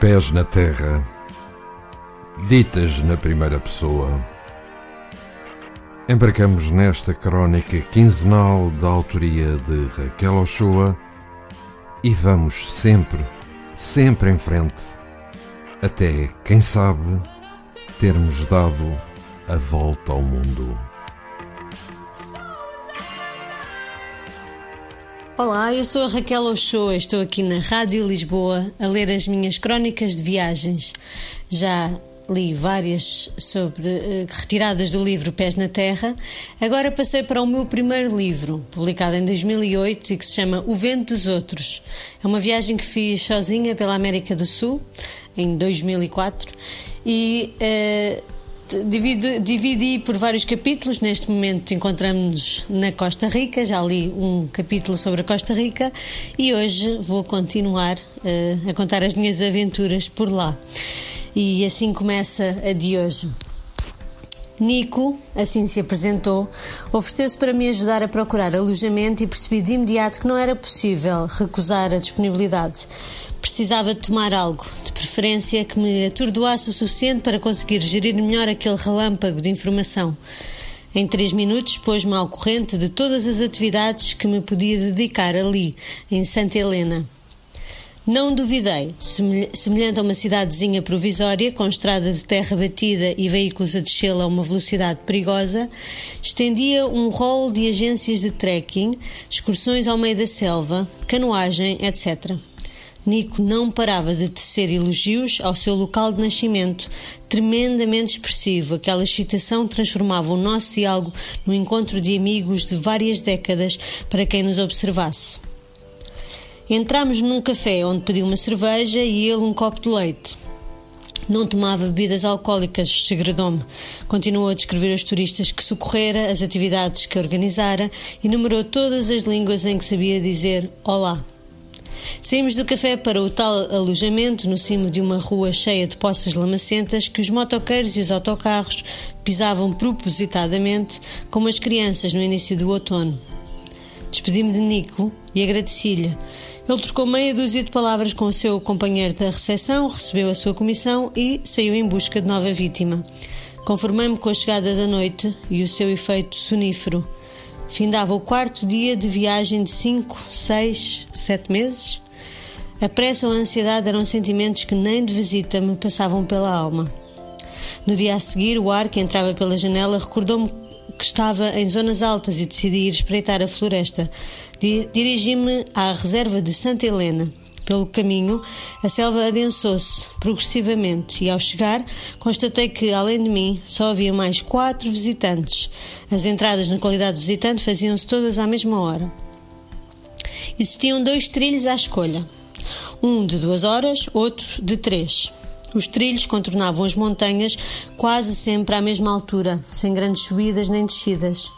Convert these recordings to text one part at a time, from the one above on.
Pés na terra, ditas na primeira pessoa. Embarcamos nesta crónica quinzenal da autoria de Raquel Ochoa e vamos sempre, sempre em frente, até, quem sabe, termos dado a volta ao mundo. Olá, eu sou a Raquel Ochoa, estou aqui na Rádio Lisboa a ler as minhas crónicas de viagens. Já li várias sobre uh, retiradas do livro Pés na Terra. Agora passei para o meu primeiro livro, publicado em 2008 e que se chama O Vento dos Outros. É uma viagem que fiz sozinha pela América do Sul em 2004 e uh, dividi, dividi por vários capítulos. Neste momento encontramos-nos na Costa Rica. Já li um capítulo sobre a Costa Rica e hoje vou continuar uh, a contar as minhas aventuras por lá. E assim começa a de hoje. Nico, assim se apresentou, ofereceu-se para me ajudar a procurar alojamento e percebi de imediato que não era possível recusar a disponibilidade. Precisava de tomar algo, de preferência que me atordoasse o suficiente para conseguir gerir melhor aquele relâmpago de informação. Em três minutos pôs-me ao corrente de todas as atividades que me podia dedicar ali, em Santa Helena. Não duvidei, semelhante a uma cidadezinha provisória, com estrada de terra batida e veículos a descê-la a uma velocidade perigosa, estendia um rol de agências de trekking, excursões ao meio da selva, canoagem, etc. Nico não parava de tecer elogios ao seu local de nascimento, tremendamente expressivo. Aquela excitação transformava o nosso diálogo num encontro de amigos de várias décadas para quem nos observasse. Entramos num café onde pediu uma cerveja e ele um copo de leite. Não tomava bebidas alcoólicas, segredou-me. Continuou a descrever os turistas que socorrera, as atividades que organizara e numerou todas as línguas em que sabia dizer olá. Saímos do café para o tal alojamento no cimo de uma rua cheia de poças lamacentas que os motoqueiros e os autocarros pisavam propositadamente como as crianças no início do outono. Despedi-me de Nico e agradeci-lhe. Ele trocou meia dúzia de palavras com o seu companheiro da recepção, recebeu a sua comissão e saiu em busca de nova vítima. Conformei-me com a chegada da noite e o seu efeito sonífero. Findava o quarto dia de viagem de cinco, seis, sete meses. A pressa ou a ansiedade eram sentimentos que nem de visita me passavam pela alma. No dia a seguir, o ar que entrava pela janela recordou-me que estava em zonas altas e decidi ir espreitar a floresta. Dirigi-me à reserva de Santa Helena. Pelo caminho, a selva adensou-se progressivamente e, ao chegar, constatei que, além de mim, só havia mais quatro visitantes. As entradas na qualidade de visitante faziam-se todas à mesma hora. Existiam dois trilhos à escolha. Um de duas horas, outro de três. Os trilhos contornavam as montanhas quase sempre à mesma altura, sem grandes subidas nem descidas.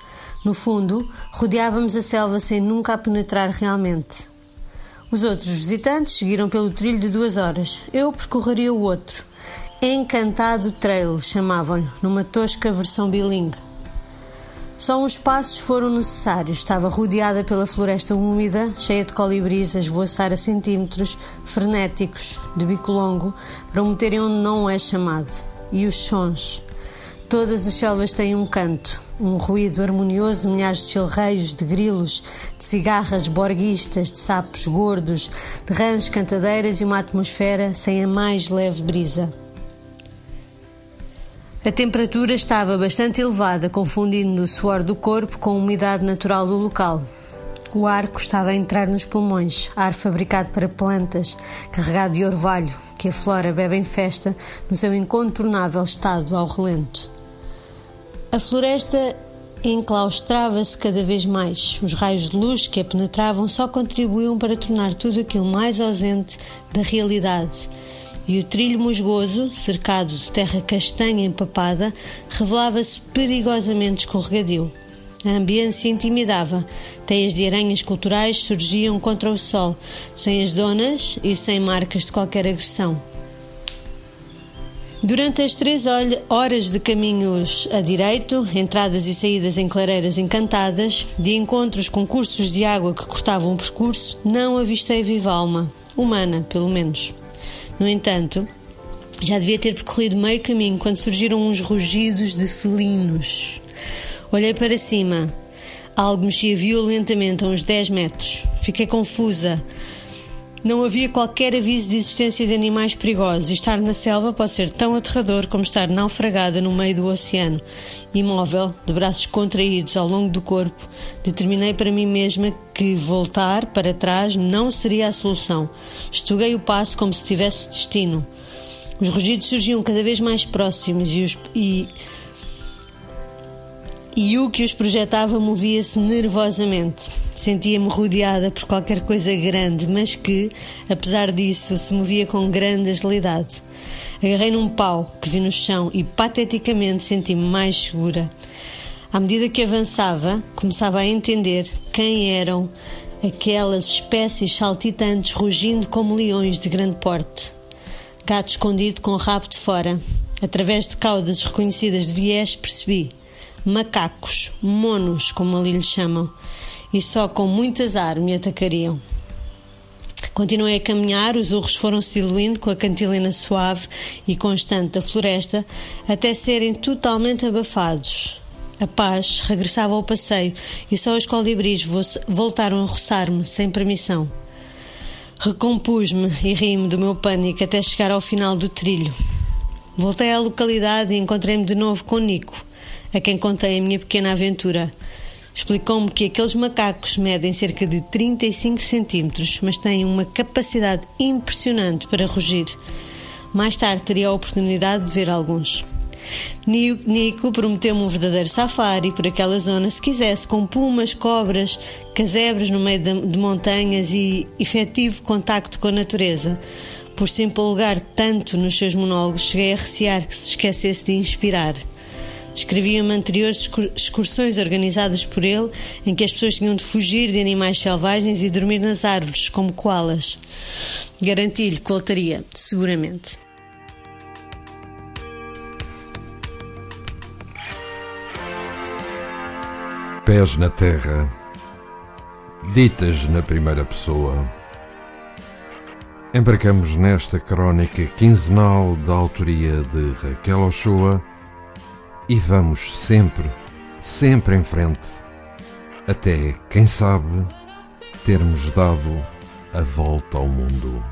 No fundo, rodeávamos a selva sem nunca a penetrar realmente. Os outros visitantes seguiram pelo trilho de duas horas. Eu percorreria o outro. Encantado Trail, chamavam-lhe, numa tosca versão bilingue. Só uns passos foram necessários. Estava rodeada pela floresta úmida, cheia de colibris a esvoaçar a centímetros, frenéticos, de bico longo, para um meterem onde não é chamado. E os sons. Todas as selvas têm um canto, um ruído harmonioso de milhares de chilreios, de grilos, de cigarras borguistas, de sapos gordos, de rãs cantadeiras e uma atmosfera sem a mais leve brisa. A temperatura estava bastante elevada, confundindo o suor do corpo com a umidade natural do local. O ar custava a entrar nos pulmões, ar fabricado para plantas, carregado de orvalho, que a flora bebe em festa no seu incontornável estado ao relento. A floresta enclaustrava-se cada vez mais. Os raios de luz que a penetravam só contribuíam para tornar tudo aquilo mais ausente da realidade e o trilho musgoso, cercado de terra castanha empapada, revelava-se perigosamente escorregadio. A ambiência intimidava. Teias de aranhas culturais surgiam contra o sol, sem as donas e sem marcas de qualquer agressão. Durante as três horas de caminhos a direito, entradas e saídas em clareiras encantadas, de encontros com cursos de água que cortavam o percurso, não avistei viva alma, humana, pelo menos. No entanto, já devia ter percorrido meio caminho quando surgiram uns rugidos de felinos. Olhei para cima. Algo mexia violentamente a uns 10 metros. Fiquei confusa. Não havia qualquer aviso de existência de animais perigosos estar na selva pode ser tão aterrador como estar naufragada no meio do oceano. Imóvel, de braços contraídos ao longo do corpo, determinei para mim mesma que voltar para trás não seria a solução. Estuguei o passo como se tivesse destino. Os rugidos surgiam cada vez mais próximos e, os, e e o que os projetava movia-se nervosamente. Sentia-me rodeada por qualquer coisa grande, mas que, apesar disso, se movia com grande agilidade. Agarrei num pau que vi no chão e, pateticamente, senti-me mais segura. À medida que avançava, começava a entender quem eram aquelas espécies saltitantes rugindo como leões de grande porte. Gato escondido com o rabo de fora. Através de caudas reconhecidas de viés, percebi macacos, monos, como ali lhes chamam, e só com muito azar me atacariam. Continuei a caminhar, os urros foram se diluindo com a cantilena suave e constante da floresta até serem totalmente abafados. A paz regressava ao passeio e só os colibris voltaram a roçar-me sem permissão. Recompus-me e ri-me do meu pânico até chegar ao final do trilho. Voltei à localidade e encontrei-me de novo com Nico a quem contei a minha pequena aventura. Explicou-me que aqueles macacos medem cerca de 35 centímetros, mas têm uma capacidade impressionante para rugir. Mais tarde teria a oportunidade de ver alguns. Nico prometeu-me um verdadeiro safari por aquela zona se quisesse, com pumas, cobras, casebres no meio de montanhas e efetivo contacto com a natureza. Por se empolgar tanto nos seus monólogos, cheguei a recear que se esquecesse de inspirar. Descrevia-me anteriores excursões organizadas por ele, em que as pessoas tinham de fugir de animais selvagens e dormir nas árvores, como koalas. Garanti-lhe que voltaria, seguramente. Pés na terra, ditas na primeira pessoa. Embarcamos nesta crónica quinzenal da autoria de Raquel Ochoa e vamos sempre, sempre em frente, até, quem sabe, termos dado a volta ao mundo.